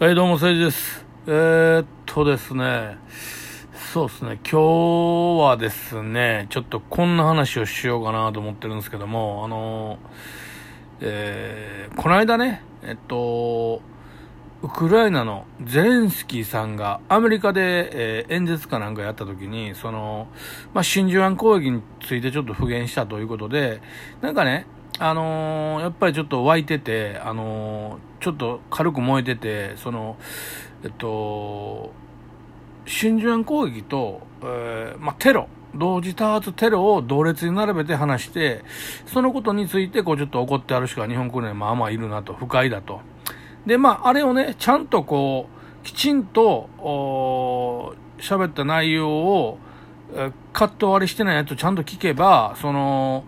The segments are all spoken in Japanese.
はい、どうも、誠治です。えー、っとですね、そうですね、今日はですね、ちょっとこんな話をしようかなと思ってるんですけども、あの、えー、この間ね、えっと、ウクライナのゼレンスキーさんがアメリカで、えー演説かなんかやった時に、その、まあ、真珠湾攻撃についてちょっと復元したということで、なんかね、あのーやっぱりちょっと湧いてて、あのーちょっと軽く燃えてて、その、えっと、真珠湾攻撃と、えーまあ、テロ、同時多発テロを同列に並べて話して、そのことについて、こう、ちょっと怒ってある人が日本国内にまあまあいるなと、不快だと。で、まあ、あれをね、ちゃんとこう、きちんと、お喋った内容を、カット割りしてないやつをちゃんと聞けば、その、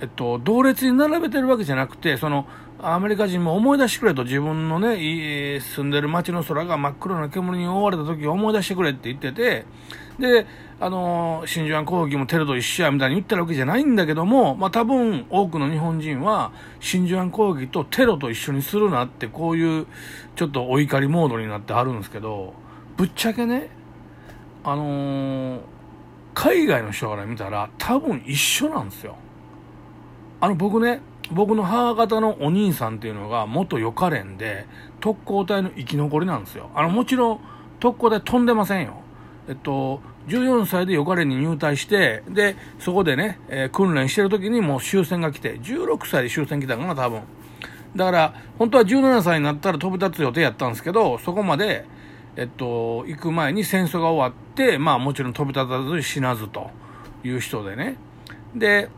えっと、同列に並べてるわけじゃなくて、その、アメリカ人も思い出してくれと自分のね、住んでる街の空が真っ黒な煙に覆われた時を思い出してくれって言ってて、で、あの、真珠湾攻撃もテロと一緒やみたいに言ってるわけじゃないんだけども、まあ多分多くの日本人は真珠湾攻撃とテロと一緒にするなってこういうちょっとお怒りモードになってはるんですけど、ぶっちゃけね、あのー海外の人から見たら多分一緒なんですよ。あの僕ね、僕の母方のお兄さんっていうのが元予科連で特攻隊の生き残りなんですよ。あのもちろん特攻隊飛んでませんよ。えっと、14歳で予科連に入隊して、で、そこでね、えー訓練してる時にもう終戦が来て、16歳で終戦来たかな、多分。だから、本当は17歳になったら飛び立つ予定やったんですけど、そこまで、えっと、行く前に戦争が終わって、まあもちろん飛び立たず死なずという人でね。で、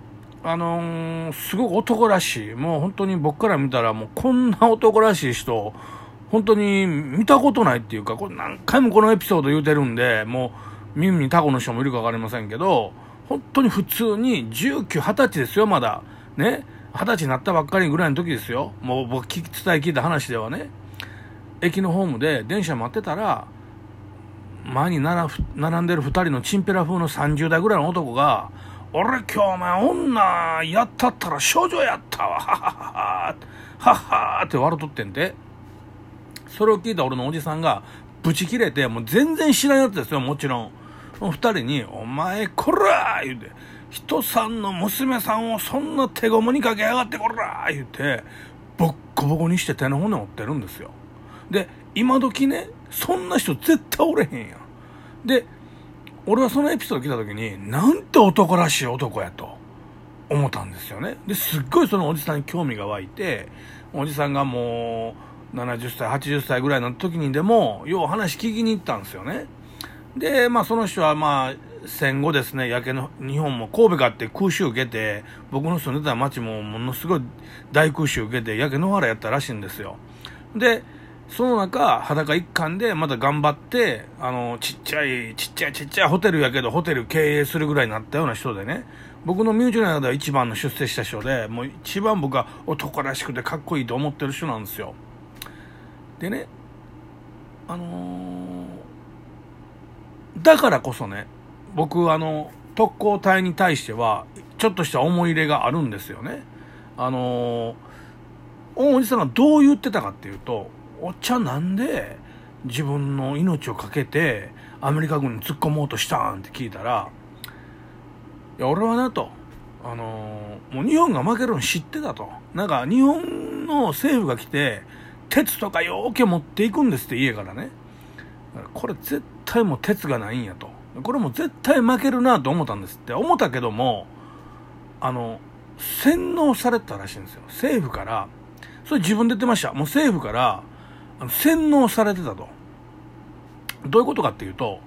あのーすごく男らしい。もう本当に僕から見たらもうこんな男らしい人、本当に見たことないっていうか、これ何回もこのエピソード言うてるんで、もう耳にタコの人もいるかわかりませんけど、本当に普通に19、20歳ですよ、まだ。ね。20歳になったばっかりぐらいの時ですよ。もう僕聞き伝え聞いた話ではね。駅のホームで電車待ってたら、前に並んでる二人のチンペラ風の30代ぐらいの男が、俺今日お前女やったったら少女やったわ、はははは、はっはって笑っとってんて。それを聞いた俺のおじさんが、ブチ切れて、もう全然知らんやつですよ、もちろん。二人に、お前こらー言うて、人さんの娘さんをそんな手ごもにかけやがってこらー言うて、ボッコボコにして手の骨折ってるんですよ。で、今時ね、そんな人絶対おれへんやん。で、俺はそのエピソード聞いた時に、なんて男らしい男やと思ったんですよね。で、すっごいそのおじさんに興味が湧いて、おじさんがもう70歳、80歳ぐらいの時にでも、よう話聞きに行ったんですよね。で、まあその人はまあ、戦後ですね、焼けの、日本も神戸があって空襲受けて、僕の住んでた町もものすごい大空襲受けて、焼け野原やったらしいんですよ。で、その中、裸一貫でまた頑張って、あの、ちっちゃい、ちっちゃいちっちゃいホテルやけど、ホテル経営するぐらいになったような人でね、僕の身内の中では一番の出世した人で、もう一番僕は男らしくてかっこいいと思ってる人なんですよ。でね、あのーだからこそね、僕、あの、特攻隊に対しては、ちょっとした思い入れがあるんですよね。あのーおじさんがどう言ってたかっていうと、おっちゃんなんで自分の命を懸けてアメリカ軍に突っ込もうとしたんって聞いたら、いや、俺はなと、あのーもう日本が負けるの知ってたと。なんか日本の政府が来て、鉄とかようけ持っていくんですって家からね。これ絶対もう鉄がないんやと。これも絶対負けるなと思ったんですって。思ったけども、あの、洗脳されたらしいんですよ。政府から、それ自分で言ってました。もう政府から、洗脳されてたと。どういうことかっていうと、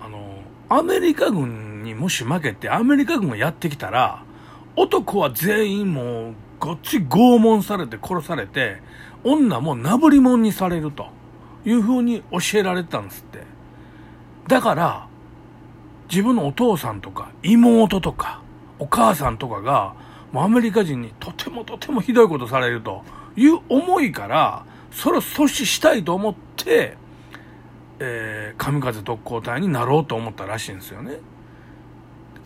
あの、アメリカ軍にもし負けて、アメリカ軍がやってきたら、男は全員もう、ごっち拷問されて殺されて、女もなぶりもんにされるという風に教えられてたんですって。だから、自分のお父さんとか妹とかお母さんとかが、もうアメリカ人にとてもとてもひどいことされるという思いから、それを阻止したいと思って、えー、神風特攻隊になろうと思ったらしいんですよね。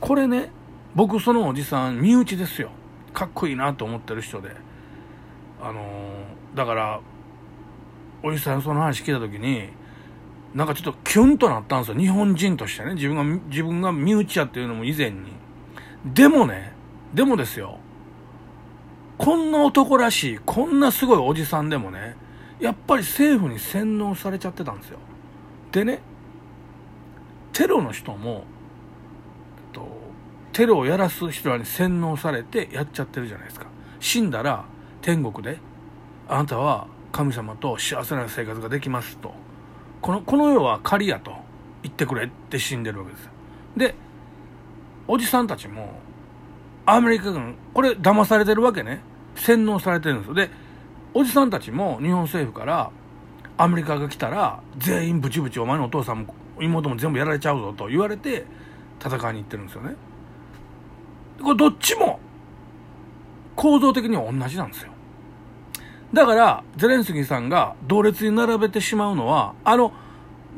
これね、僕そのおじさん身内ですよ。かっこいいなと思ってる人で。あのーだから、おじさんその話聞いた時に、なんかちょっとキュンとなったんですよ。日本人としてね。自分が、自分が身内やっていうのも以前に。でもね、でもですよ。こんな男らしい、こんなすごいおじさんでもね、やっぱり政府に洗脳されちゃってたんですよ。でね、テロの人も、えっと、テロをやらす人らに洗脳されてやっちゃってるじゃないですか。死んだら天国で、あなたは神様と幸せな生活ができますと。この、この世は仮やと言ってくれって死んでるわけです。で、おじさんたちも、アメリカ軍、これ騙されてるわけね。洗脳されてるんですよ。で、おじさんたちも日本政府からアメリカが来たら全員ブチブチお前のお父さんも妹も全部やられちゃうぞと言われて戦いに行ってるんですよね。これどっちも構造的には同じなんですよ。だから、ゼレンスキーさんが同列に並べてしまうのは、あの、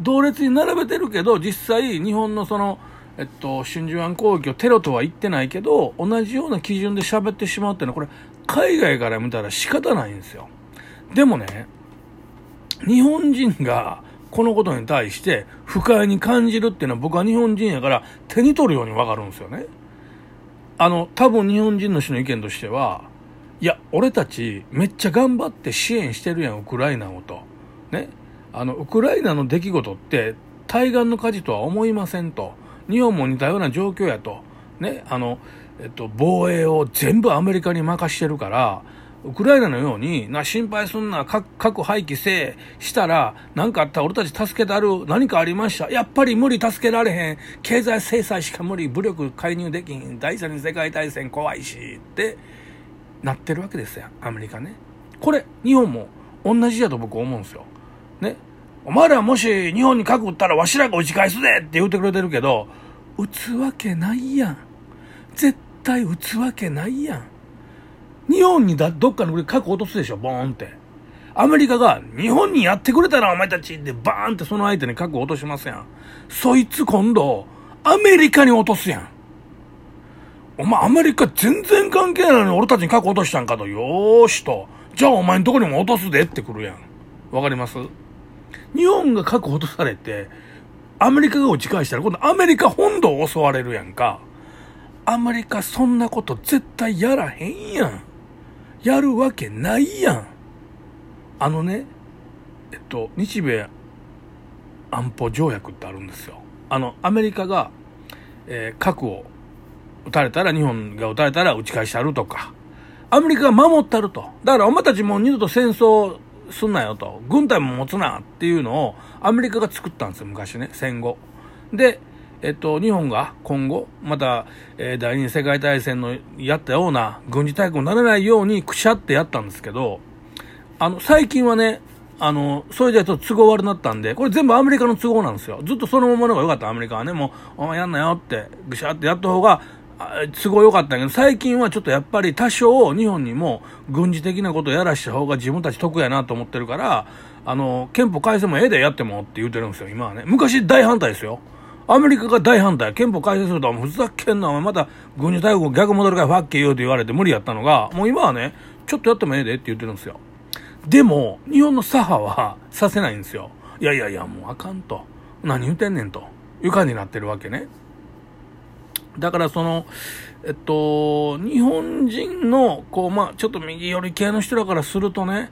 同列に並べてるけど、実際日本のその、えっと、真珠湾攻撃をテロとは言ってないけど、同じような基準で喋ってしまうっていうのは、これ、海外から見たら仕方ないんですよ。でもね、日本人がこのことに対して不快に感じるっていうのは僕は日本人やから手に取るようにわかるんですよね。あの、多分日本人の人の意見としては、いや、俺たちめっちゃ頑張って支援してるやん、ウクライナをと。ね。あの、ウクライナの出来事って対岸の火事とは思いませんと。日本も似たような状況やと。ね。あの、えっと、防衛を全部アメリカに任してるから、ウクライナのように、な、心配すんな、核、核廃棄せえ、したら、何かあったら俺たち助けたる、何かありました？やっぱり無理、助けられへん。経済制裁しか無理、武力介入できん。第三次世界大戦怖いし、ってなってるわけですよ、アメリカね。これ、日本も同じやと僕思うんですよ。ね。お前らもし日本に核撃ったらわしらが打ち返すでって言ってくれてるけど、撃つわけないやん。絶対撃つわけないやん。日本にだどっかの国核落とすでしょ、ボーンって。アメリカが日本にやってくれたらお前たちでバーンってその相手に核落としますやん。そいつ今度、アメリカに落とすやん。お前アメリカ全然関係ないのに俺たちに核落としたんかと。よーしと。じゃあお前んとこにも落とすでってくるやん。わかります？日本が核落とされて、アメリカが打ち返したら今度アメリカ本土を襲われるやんか。アメリカそんなこと絶対やらへんやん。やるわけないやん。あのね、えっと、日米安保条約ってあるんですよ。あの、アメリカが、えー、核を撃たれたら、日本が撃たれたら撃ち返してあるとか、アメリカが守ったると。だからお前たちもう二度と戦争すんなよと。軍隊も持つなっていうのをアメリカが作ったんですよ、昔ね、戦後。で、えっと、日本が今後、また、えー、第二次世界大戦のやったような軍事大国にならないようにくしゃってやったんですけど、あの、最近はね、あの、それでちょっと都合悪なったんで、これ全部アメリカの都合なんですよ。ずっとそのままの方が良かった、アメリカはね。もう、おやんなよって、ぐしゃってやった方が、都合良かったけど、最近はちょっとやっぱり多少日本にも軍事的なことをやらした方が自分たち得やなと思ってるから、あの、憲法改正もええでやってもって言うてるんですよ、今はね。昔大反対ですよ。アメリカが大反対、憲法改正するとは、ふざけんな、お前また軍事大国逆戻るからファッケーよって言われて無理やったのが、もう今はね、ちょっとやってもええでって言ってるんですよ。でも、日本の左派はさせないんですよ。いやいやいや、もうあかんと。何言ってんねんと。いう感じになってるわけね。だからその、えっと、日本人の、こう、まあ、ちょっと右寄り系の人らからするとね、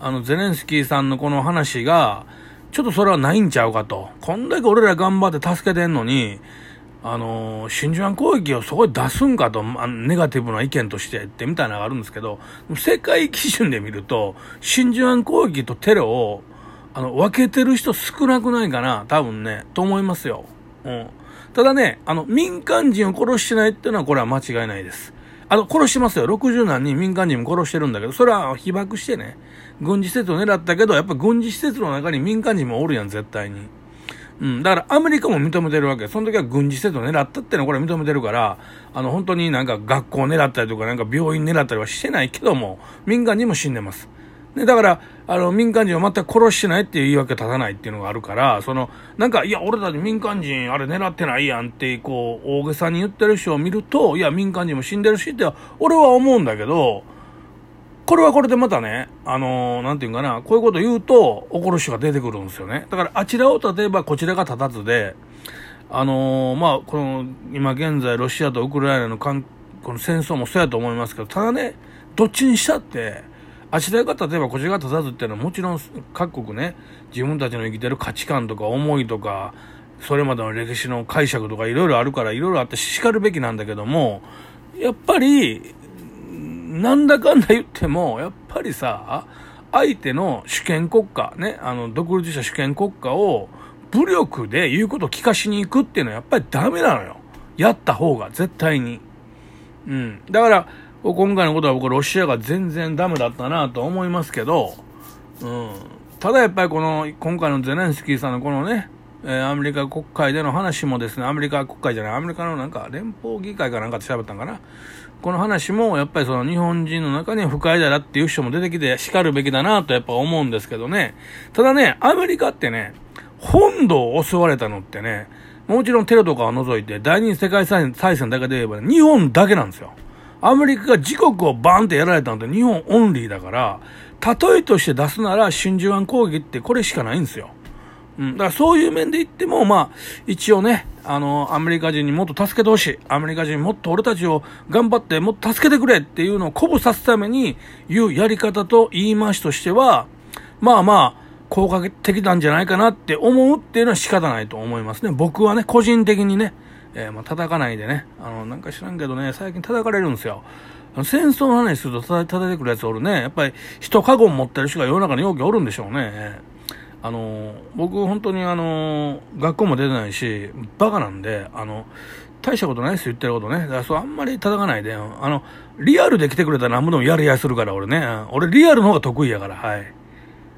あの、ゼレンスキーさんのこの話が、ちょっとそれはないんちゃうかと。こんだけ俺ら頑張って助けてんのに、あのー、真珠湾攻撃をそこで出すんかと、ネガティブな意見としてってみたいなのがあるんですけど、世界基準で見ると、真珠湾攻撃とテロを、あの、分けてる人少なくないかな、多分ね、と思いますよ。うん。ただね、あの、民間人を殺してないっていうのはこれは間違いないです。あの、殺してますよ。60何人民間人も殺してるんだけど、それは被爆してね、軍事施設を狙ったけど、やっぱ軍事施設の中に民間人もおるやん、絶対に。うん。だからアメリカも認めてるわけ。その時は軍事施設を狙ったってのはこれ認めてるから、あの、本当になんか学校を狙ったりとか、なんか病院狙ったりはしてないけども、民間人も死んでます。で、だから、あの、民間人を全く殺してないっていう言い訳立たないっていうのがあるから、その、なんか、いや、俺たち民間人、あれ狙ってないやんって、こう、大げさに言ってる人を見ると、いや、民間人も死んでるしって、俺は思うんだけど、これはこれでまたね、あのー、なんていうかな、こういうこと言うと怒る人が出てくるんですよね。だからあちらを例えばこちらが立たずで、あのー、まあ、この、今現在ロシアとウクライナの関この戦争もそうやと思いますけど、ただね、どっちにしたって、あちらが例えばこちらが立たずっていうのはもちろん各国ね、自分たちの生きてる価値観とか思いとか、それまでの歴史の解釈とかいろいろあるからいろいろあって叱るべきなんだけども、やっぱり、なんだかんだ言っても、やっぱりさ、相手の主権国家、ね、あの、独立した主権国家を武力で言うことを聞かしに行くっていうのはやっぱりダメなのよ。やった方が、絶対に。うん。だから、今回のことは僕ロシアが全然ダメだったなと思いますけど、うん。ただやっぱりこの、今回のゼレンスキーさんのこのね、えー、アメリカ国会での話もですね、アメリカ国会じゃない、アメリカのなんか連邦議会かなんかで喋ったんかな。この話もやっぱりその日本人の中に不快だなっていう人も出てきて叱るべきだなとやっぱ思うんですけどね。ただね、アメリカってね、本土を襲われたのってね、もちろんテロとかを除いて第二次世界大戦だけで言えば、ね、日本だけなんですよ。アメリカが自国をバーンってやられたのって日本オンリーだから、例えとして出すなら真珠湾攻撃ってこれしかないんですよ。うん。だからそういう面で言っても、まあ、一応ね、あの、アメリカ人にもっと助けてほしい。アメリカ人もっと俺たちを頑張ってもっと助けてくれっていうのを鼓舞させるために言うやり方と言い回しとしては、まあまあ、効果的なんじゃないかなって思うっていうのは仕方ないと思いますね。僕はね、個人的にね、えー、まあ、叩かないでね、あの、なんか知らんけどね、最近叩かれるんですよ。戦争の話すると叩いてくるやつおるね。やっぱり人カゴ持ってる人が世の中に容器おるんでしょうね。あの、僕本当にあの、学校も出てないし、バカなんで、あの、大したことないです言ってることね。だからそうあんまり叩かないで、あの、リアルで来てくれたら何もでもやりやするから俺ね。俺リアルの方が得意やから、はい。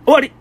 終わり